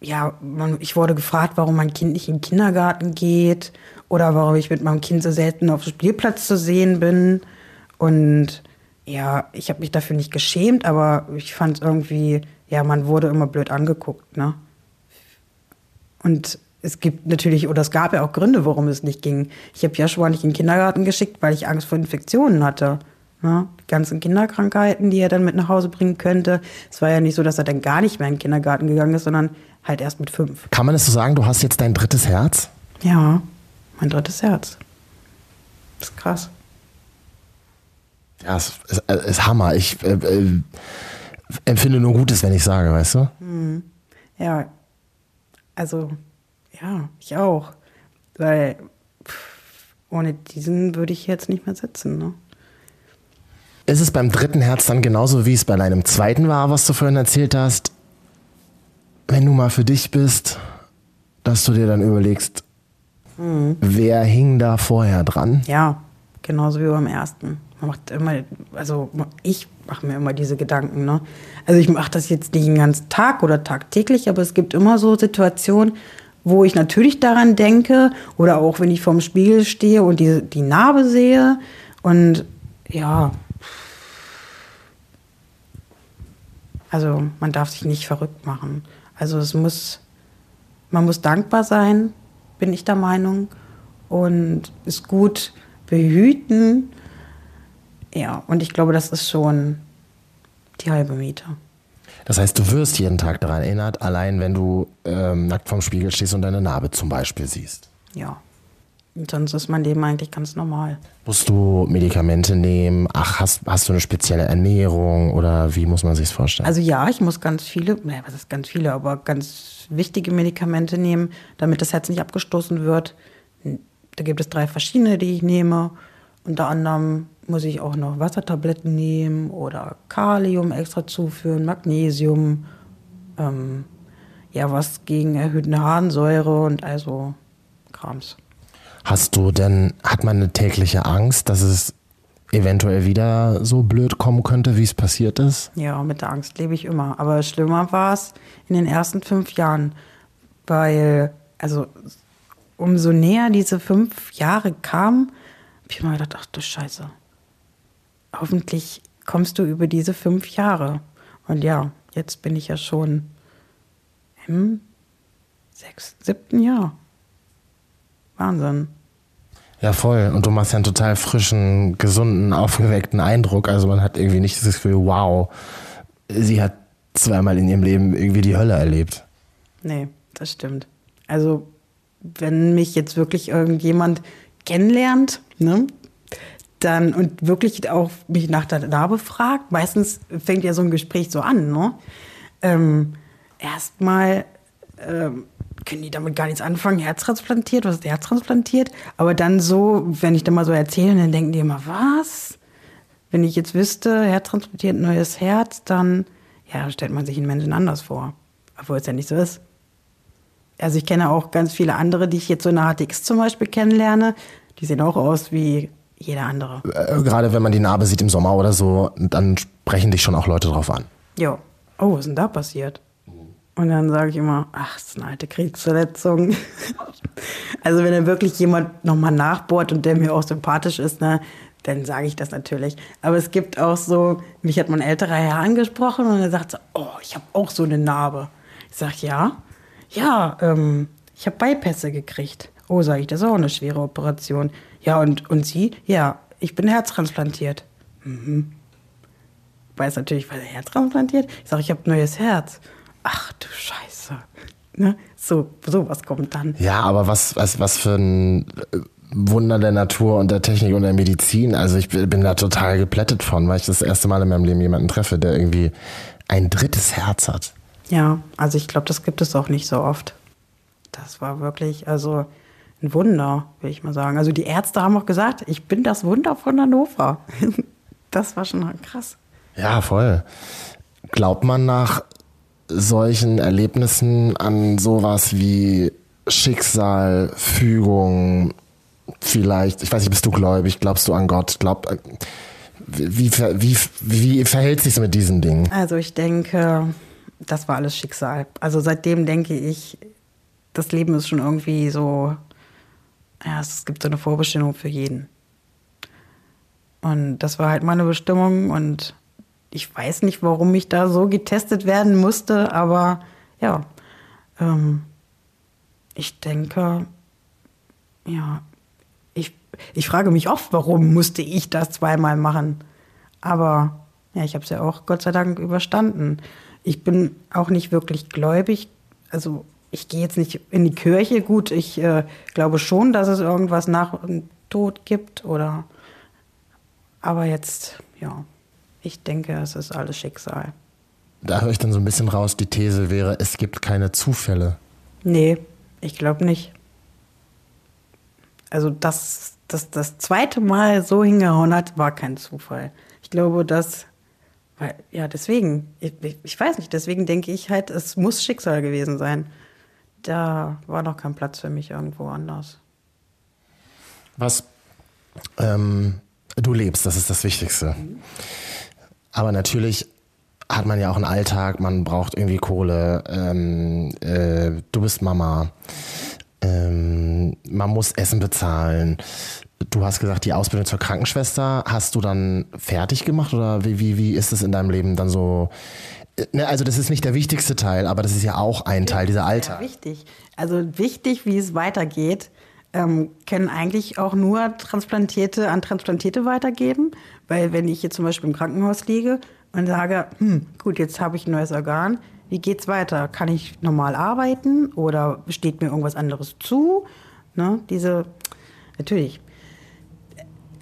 ja, man, ich wurde gefragt, warum mein Kind nicht in den Kindergarten geht oder warum ich mit meinem Kind so selten auf dem Spielplatz zu sehen bin. Und ja, ich habe mich dafür nicht geschämt, aber ich fand irgendwie, ja, man wurde immer blöd angeguckt, ne? Und es gibt natürlich, oder es gab ja auch Gründe, warum es nicht ging. Ich habe Joshua nicht in den Kindergarten geschickt, weil ich Angst vor Infektionen hatte. Ja, die ganzen Kinderkrankheiten, die er dann mit nach Hause bringen könnte. Es war ja nicht so, dass er dann gar nicht mehr in den Kindergarten gegangen ist, sondern halt erst mit fünf. Kann man das so sagen, du hast jetzt dein drittes Herz? Ja, mein drittes Herz. Das ist krass. Ja, es ist, ist, ist Hammer. Ich äh, äh, empfinde nur Gutes, wenn ich sage, weißt du? Hm. Ja, also ja, ich auch. Weil pff, ohne diesen würde ich jetzt nicht mehr sitzen. Ne? Ist es beim dritten Herz dann genauso, wie es bei deinem zweiten war, was du vorhin erzählt hast? Wenn du mal für dich bist, dass du dir dann überlegst, mhm. wer hing da vorher dran? Ja, genauso wie beim ersten. Man macht immer, also ich mache mir immer diese Gedanken. Ne? Also ich mache das jetzt nicht den ganzen Tag oder tagtäglich, aber es gibt immer so Situationen, wo ich natürlich daran denke oder auch wenn ich vorm Spiegel stehe und die, die Narbe sehe und ja, also man darf sich nicht verrückt machen. Also es muss, man muss dankbar sein, bin ich der Meinung, und es gut behüten. Ja, und ich glaube, das ist schon die halbe Miete. Das heißt, du wirst jeden Tag daran erinnert, allein wenn du ähm, nackt vorm Spiegel stehst und deine Narbe zum Beispiel siehst. Ja. Und sonst ist mein Leben eigentlich ganz normal. Musst du Medikamente nehmen? Ach, hast, hast du eine spezielle Ernährung oder wie muss man sich vorstellen? Also ja, ich muss ganz viele, naja, was ist ganz viele, aber ganz wichtige Medikamente nehmen, damit das Herz nicht abgestoßen wird. Da gibt es drei verschiedene, die ich nehme. Unter anderem muss ich auch noch Wassertabletten nehmen oder Kalium extra zuführen, Magnesium, ähm, ja, was gegen erhöhte Harnsäure und also Krams. Hast du denn, hat man eine tägliche Angst, dass es eventuell wieder so blöd kommen könnte, wie es passiert ist? Ja, mit der Angst lebe ich immer. Aber schlimmer war es in den ersten fünf Jahren, weil, also umso näher diese fünf Jahre kamen, habe ich immer gedacht, ach du Scheiße, hoffentlich kommst du über diese fünf Jahre. Und ja, jetzt bin ich ja schon im sechsten, siebten Jahr. Wahnsinn. Ja, voll. Und du machst ja einen total frischen, gesunden, aufgeweckten Eindruck. Also man hat irgendwie nicht das Gefühl, wow, sie hat zweimal in ihrem Leben irgendwie die Hölle erlebt. Nee, das stimmt. Also, wenn mich jetzt wirklich irgendjemand kennenlernt, ne, dann und wirklich auch mich nach der Narbe fragt, meistens fängt ja so ein Gespräch so an, ne? Ähm, Erstmal ähm, können die damit gar nichts anfangen, herztransplantiert, was ist herztransplantiert? Aber dann so, wenn ich dann mal so erzähle, dann denken die immer, was? Wenn ich jetzt wüsste, herztransplantiert, neues Herz, dann, ja, stellt man sich einen Menschen anders vor. Obwohl es ja nicht so ist. Also ich kenne auch ganz viele andere, die ich jetzt so in der HTX zum Beispiel kennenlerne, die sehen auch aus wie jeder andere. Äh, gerade wenn man die Narbe sieht im Sommer oder so, dann sprechen dich schon auch Leute drauf an. Jo. Oh, was ist denn da passiert? Und dann sage ich immer, ach, das ist eine alte Kriegsverletzung. also wenn da wirklich jemand nochmal nachbohrt und der mir auch sympathisch ist, ne, dann sage ich das natürlich. Aber es gibt auch so, mich hat mein älterer Herr angesprochen und er sagt so, oh, ich habe auch so eine Narbe. Ich sage, ja, ja, ähm, ich habe Beipässe gekriegt. Oh, sage ich, das ist auch eine schwere Operation. Ja, und, und Sie? Ja, ich bin herztransplantiert. Mhm. Weiß natürlich, was er herztransplantiert? Ich sage, ich habe neues Herz ach du Scheiße. Ne? So, sowas kommt dann. Ja, aber was, was, was für ein äh, Wunder der Natur und der Technik und der Medizin. Also ich bin da total geplättet von, weil ich das erste Mal in meinem Leben jemanden treffe, der irgendwie ein drittes Herz hat. Ja, also ich glaube, das gibt es auch nicht so oft. Das war wirklich, also ein Wunder, will ich mal sagen. Also die Ärzte haben auch gesagt, ich bin das Wunder von Hannover. Das war schon krass. Ja, voll. Glaubt man nach solchen Erlebnissen an sowas wie Schicksal, Fügung, vielleicht, ich weiß nicht, bist du gläubig, glaubst du an Gott, glaub, äh, wie, wie, wie verhält sich mit diesen Dingen? Also ich denke, das war alles Schicksal. Also seitdem denke ich, das Leben ist schon irgendwie so, ja, es gibt so eine Vorbestimmung für jeden. Und das war halt meine Bestimmung und ich weiß nicht, warum ich da so getestet werden musste, aber ja, ähm, ich denke, ja, ich, ich frage mich oft, warum musste ich das zweimal machen. Aber ja, ich habe es ja auch Gott sei Dank überstanden. Ich bin auch nicht wirklich gläubig. Also ich gehe jetzt nicht in die Kirche. Gut, ich äh, glaube schon, dass es irgendwas nach dem Tod gibt oder. Aber jetzt, ja. Ich denke, es ist alles Schicksal. Da höre ich dann so ein bisschen raus, die These wäre, es gibt keine Zufälle. Nee, ich glaube nicht. Also, dass das, das zweite Mal so hingehauen hat, war kein Zufall. Ich glaube, dass, weil, ja, deswegen, ich, ich weiß nicht, deswegen denke ich halt, es muss Schicksal gewesen sein. Da war noch kein Platz für mich irgendwo anders. Was, ähm, du lebst, das ist das Wichtigste. Mhm. Aber natürlich hat man ja auch einen Alltag, man braucht irgendwie Kohle, ähm, äh, du bist Mama, ähm, man muss Essen bezahlen. Du hast gesagt, die Ausbildung zur Krankenschwester hast du dann fertig gemacht oder wie, wie, wie ist es in deinem Leben dann so? Ne, also das ist nicht der wichtigste Teil, aber das ist ja auch ein Teil dieser Alltag. Ja, wichtig. Also wichtig, wie es weitergeht ähm, können eigentlich auch nur Transplantierte an Transplantierte weitergeben. Weil wenn ich jetzt zum Beispiel im Krankenhaus liege und sage, hm, gut, jetzt habe ich ein neues Organ, wie geht's weiter? Kann ich normal arbeiten oder steht mir irgendwas anderes zu? Ne? Diese, natürlich.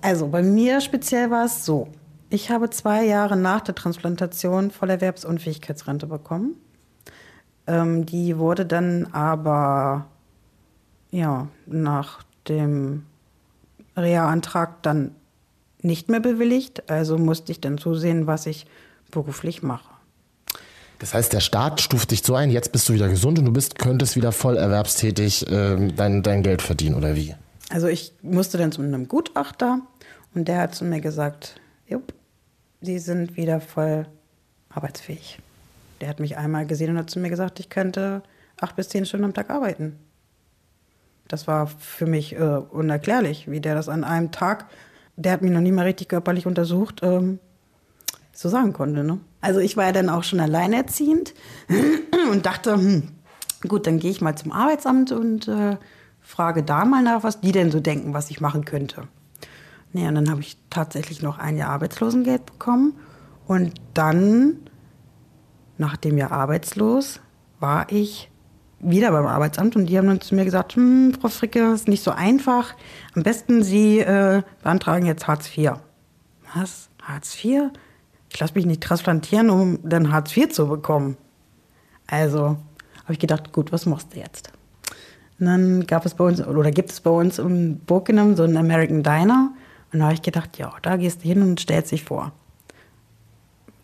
Also bei mir speziell war es so. Ich habe zwei Jahre nach der Transplantation Vollerwerbsunfähigkeitsrente bekommen. Ähm, die wurde dann aber ja, nach dem Reha-Antrag dann nicht mehr bewilligt. Also musste ich dann zusehen, was ich beruflich mache. Das heißt, der Staat stuft dich so ein, jetzt bist du wieder gesund und du bist, könntest wieder voll erwerbstätig äh, dein, dein Geld verdienen, oder wie? Also ich musste dann zu einem Gutachter und der hat zu mir gesagt, jupp, Sie sind wieder voll arbeitsfähig. Der hat mich einmal gesehen und hat zu mir gesagt, ich könnte acht bis zehn Stunden am Tag arbeiten. Das war für mich äh, unerklärlich, wie der das an einem Tag, der hat mich noch nie mal richtig körperlich untersucht, ähm, so sagen konnte. Ne? Also ich war ja dann auch schon alleinerziehend und dachte, hm, gut, dann gehe ich mal zum Arbeitsamt und äh, frage da mal nach, was die denn so denken, was ich machen könnte. Nee, und dann habe ich tatsächlich noch ein Jahr Arbeitslosengeld bekommen. Und dann, nach dem Jahr arbeitslos, war ich wieder beim Arbeitsamt und die haben dann zu mir gesagt, hm, Frau Fricke, ist nicht so einfach. Am besten Sie äh, beantragen jetzt Hartz IV. Was? Hartz IV? Ich lasse mich nicht transplantieren, um dann Hartz IV zu bekommen. Also habe ich gedacht, gut, was machst du jetzt? Und dann gab es bei uns, oder gibt es bei uns in Burgenham so einen American Diner. Und da habe ich gedacht, ja, da gehst du hin und stellst dich vor.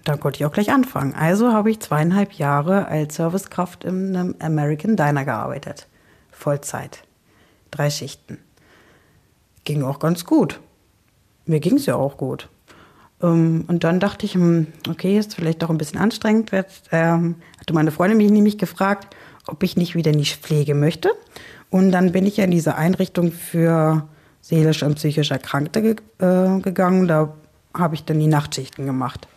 Da konnte ich auch gleich anfangen. Also habe ich zweieinhalb Jahre als Servicekraft in einem American Diner gearbeitet. Vollzeit. Drei Schichten. Ging auch ganz gut. Mir ging es ja auch gut. Ähm, und dann dachte ich, hm, okay, ist vielleicht doch ein bisschen anstrengend. Ähm, hatte meine Freundin mich nämlich gefragt, ob ich nicht wieder in die Pflege möchte. Und dann bin ich ja in diese Einrichtung für seelisch und psychisch Erkrankte ge äh, gegangen. Da habe ich dann die Nachtschichten gemacht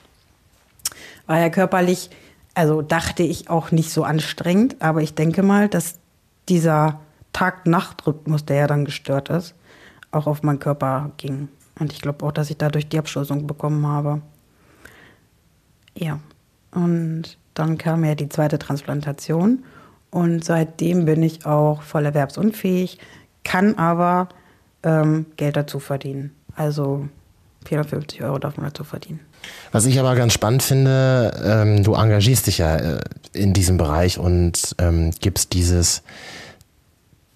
war ja körperlich, also dachte ich auch nicht so anstrengend, aber ich denke mal, dass dieser Tag-Nacht-Rhythmus, der ja dann gestört ist, auch auf meinen Körper ging. Und ich glaube auch, dass ich dadurch die Abstoßung bekommen habe. Ja. Und dann kam ja die zweite Transplantation. Und seitdem bin ich auch voll erwerbsunfähig, kann aber ähm, Geld dazu verdienen. Also 450 Euro darf man dazu verdienen. Was ich aber ganz spannend finde, ähm, du engagierst dich ja äh, in diesem Bereich und ähm, gibst dieses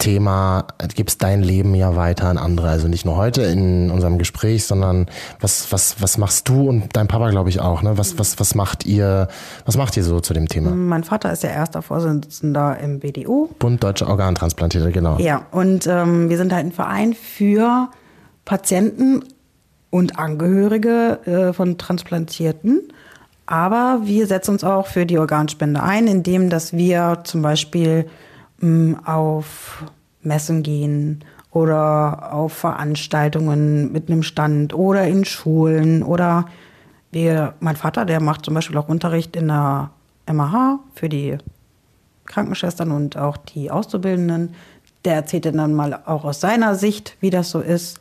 Thema, gibst dein Leben ja weiter an andere. Also nicht nur heute in unserem Gespräch, sondern was, was, was machst du und dein Papa, glaube ich, auch, ne? Was, was, was macht ihr, was macht ihr so zu dem Thema? Mein Vater ist ja erster Vorsitzender im BDU. Bund Deutsche Organtransplantierte, genau. Ja, und ähm, wir sind halt ein Verein für Patienten und Angehörige äh, von Transplantierten. Aber wir setzen uns auch für die Organspende ein, indem dass wir zum Beispiel mh, mm, auf Messen gehen oder auf Veranstaltungen mit einem Stand oder in Schulen oder wir, mein Vater, der macht zum Beispiel auch Unterricht in der MAH für die Krankenschwestern und auch die Auszubildenden. Der erzählt dann mal auch aus seiner Sicht, wie das so ist.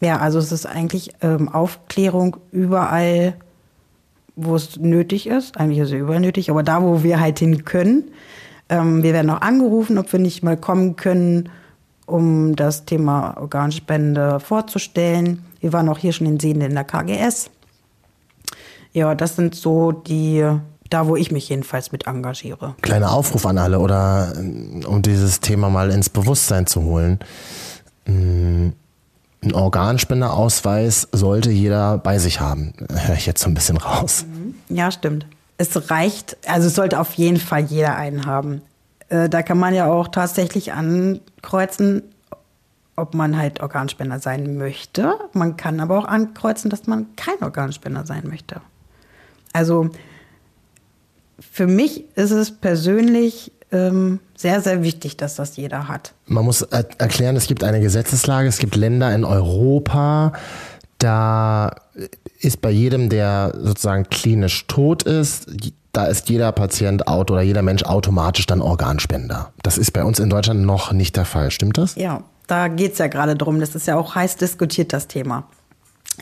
Ja, also es ist eigentlich ähm, Aufklärung überall, wo es nötig ist. Eigentlich ist es überall nötig, aber da, wo wir halt hin können. Ähm, wir werden auch angerufen, ob wir nicht mal kommen können, um das Thema Organspende vorzustellen. Wir waren auch hier schon in Seen in der KGS. Ja, das sind so die, da wo ich mich jedenfalls mit engagiere. Kleiner Aufruf an alle oder um dieses Thema mal ins Bewusstsein zu holen. Hm ein Organspenderausweis sollte jeder bei sich haben. Höre ich jetzt so ein bisschen raus. Mhm. Ja, stimmt. Es reicht, also es sollte auf jeden Fall jeder einen haben. Äh, da kann man ja auch tatsächlich ankreuzen, ob man halt Organspender sein möchte. Man kann aber auch ankreuzen, dass man kein Organspender sein möchte. Also für mich ist es persönlich ähm, sehr, sehr wichtig, dass das jeder hat. Man muss er erklären, es gibt eine Gesetzeslage, es gibt Länder in Europa, da ist bei jedem, der sozusagen klinisch tot ist, da ist jeder Patient auto oder jeder Mensch automatisch dann Organspender. Das ist bei uns in Deutschland noch nicht der Fall, stimmt das? Ja, da geht es ja gerade drum. Das ist ja auch heiß diskutiert, das Thema.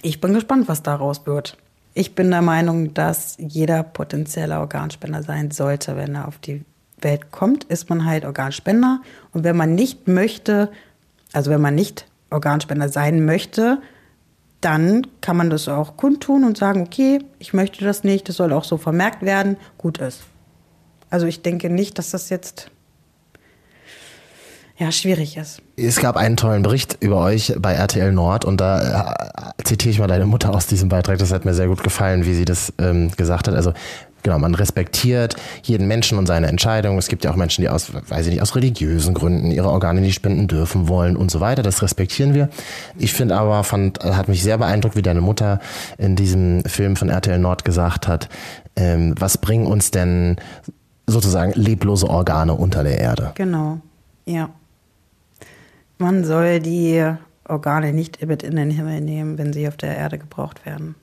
Ich bin gespannt, was daraus wird. Ich bin der Meinung, dass jeder potenzieller Organspender sein sollte, wenn er auf die Welt kommt, ist man halt Organspender. Und wenn man nicht möchte, also wenn man nicht Organspender sein möchte, dann kann man das auch kundtun und sagen, okay, ich möchte das nicht, das soll auch so vermerkt werden, gut ist. Also ich denke nicht, dass das jetzt ja, schwierig ist. Es gab einen tollen Bericht über euch bei RTL Nord und da äh, zitiere ich mal deine Mutter aus diesem Beitrag. Das hat mir sehr gut gefallen, wie sie das ähm, gesagt hat. Also genau, man respektiert jeden Menschen und seine Entscheidung. Es gibt ja auch Menschen, die aus, weiß ich nicht, aus religiösen Gründen ihre Organe nicht spenden dürfen wollen und so weiter. Das respektieren wir. Ich finde aber, fand, hat mich sehr beeindruckt, wie deine Mutter in diesem Film von RTL Nord gesagt hat, ähm, was bringen uns denn sozusagen leblose Organe unter der Erde? Genau, ja. Man soll die Organe nicht mit in den Himmel nehmen, wenn sie auf der Erde gebraucht werden.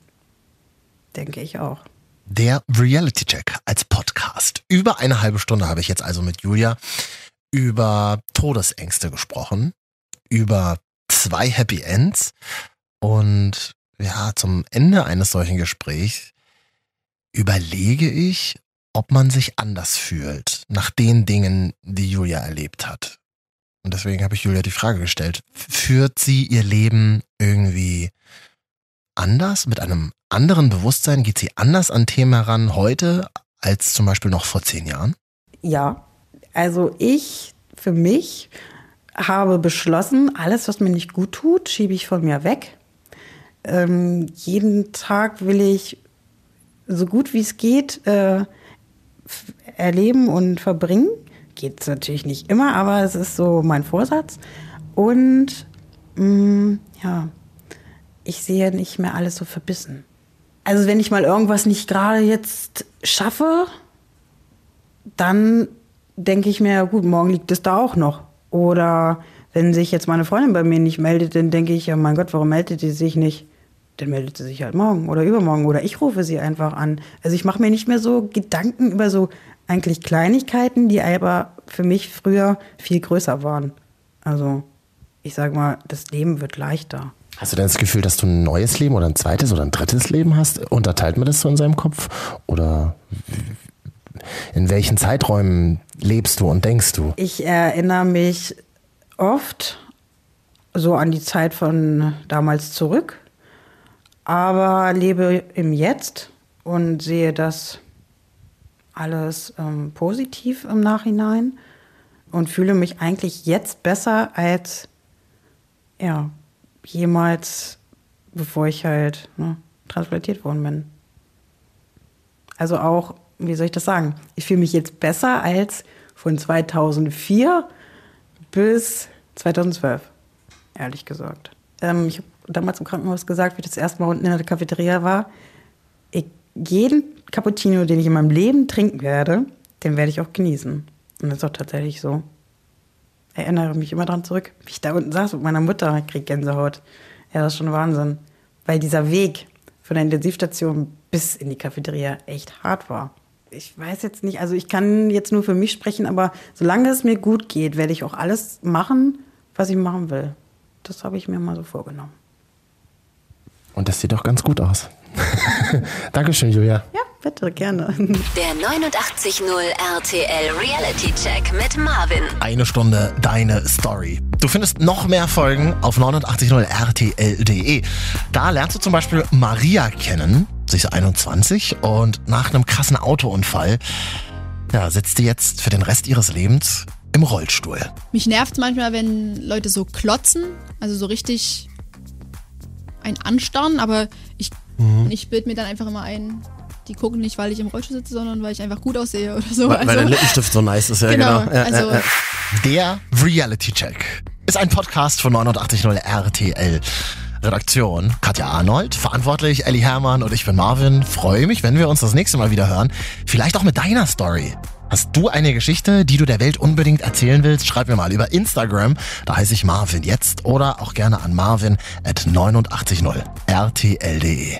Denke ich auch. Der Reality Check als Podcast. Über eine halbe Stunde habe ich jetzt also mit Julia über Todesängste gesprochen, über zwei Happy Ends und ja, zum Ende eines solchen Gesprächs überlege ich, ob man sich anders fühlt nach den Dingen, die Julia erlebt hat. Und deswegen habe ich Julia die Frage gestellt, führt sie ihr Leben irgendwie anders, mit einem anderen Bewusstsein? Geht sie anders an Themen heran heute als zum Beispiel noch vor zehn Jahren? Ja, also ich für mich habe beschlossen, alles, was mir nicht gut tut, schiebe ich von mir weg. Ähm, jeden Tag will ich so gut wie es geht äh, erleben und verbringen geht es natürlich nicht immer, aber es ist so mein Vorsatz. Und mh, mm, ja, ich sehe nicht mehr alles so verbissen. Also wenn ich mal irgendwas nicht gerade jetzt schaffe, dann denke ich mir, gut, morgen liegt es da auch noch. Oder wenn sich jetzt meine Freundin bei mir nicht meldet, dann denke ich, ja mein Gott, warum meldet sie sich nicht? Dann meldet sie sich halt morgen oder übermorgen oder ich rufe sie einfach an. Also ich mache mir nicht mehr so Gedanken über so eigentlich Kleinigkeiten, die aber für mich früher viel größer waren. Also ich sag mal, das Leben wird leichter. Hast du denn das Gefühl, dass du ein neues Leben oder ein zweites oder ein drittes Leben hast? Unterteilt man das so in seinem Kopf? Oder in welchen Zeiträumen lebst du und denkst du? Ich erinnere mich oft so an die Zeit von damals zurück, aber lebe im Jetzt und sehe das alles ähm, positiv im Nachhinein und fühle mich eigentlich jetzt besser als ja, jemals, bevor ich halt ne, transplantiert worden bin. Also auch, wie soll ich das sagen? Ich fühle mich jetzt besser als von 2004 bis 2012, ehrlich gesagt. Ähm, ich habe damals im Krankenhaus gesagt, wie ich das erste Mal unten in der Cafeteria war, ich, jeden Cappuccino, den ich in meinem Leben trinken werde, den werde ich auch genießen. Und das ist auch tatsächlich so. Erinnere mich immer daran zurück, wie ich da unten saß mit meiner Mutter, krieg Gänsehaut. Ja, das ist schon Wahnsinn. Weil dieser Weg von der Intensivstation bis in die Cafeteria echt hart war. Ich weiß jetzt nicht, also ich kann jetzt nur für mich sprechen, aber solange es mir gut geht, werde ich auch alles machen, was ich machen will. Das habe ich mir mal so vorgenommen. Und das sieht doch ganz gut aus. Dankeschön, Julia. Ja, bitte, gerne. Der 89.0 RTL Reality Check mit Marvin. Eine Stunde deine Story. Du findest noch mehr Folgen auf 89.0rtl.de. Da lernst du zum Beispiel Maria kennen. Sie ist 21 und nach einem krassen Autounfall ja, sitzt sie jetzt für den Rest ihres Lebens im Rollstuhl. Mich nervt manchmal, wenn Leute so klotzen, also so richtig ein Anstarren, aber ich, mhm. ich bilde mir dann einfach immer ein, die gucken nicht, weil ich im Rollstuhl sitze, sondern weil ich einfach gut aussehe oder so. Weil, also, weil dein Lippenstift so nice ist, ja genau. genau. Ja, also, ja, ja. Der Reality Check ist ein Podcast von 89.0 RTL. Redaktion Katja Arnold, verantwortlich Ellie Hermann und ich bin Marvin. Freue mich, wenn wir uns das nächste Mal wieder hören. Vielleicht auch mit deiner Story. Hast du eine Geschichte, die du der Welt unbedingt erzählen willst? Schreib mir mal über Instagram. Da heiße ich Marvin jetzt oder auch gerne an marvin at 890rtl.de.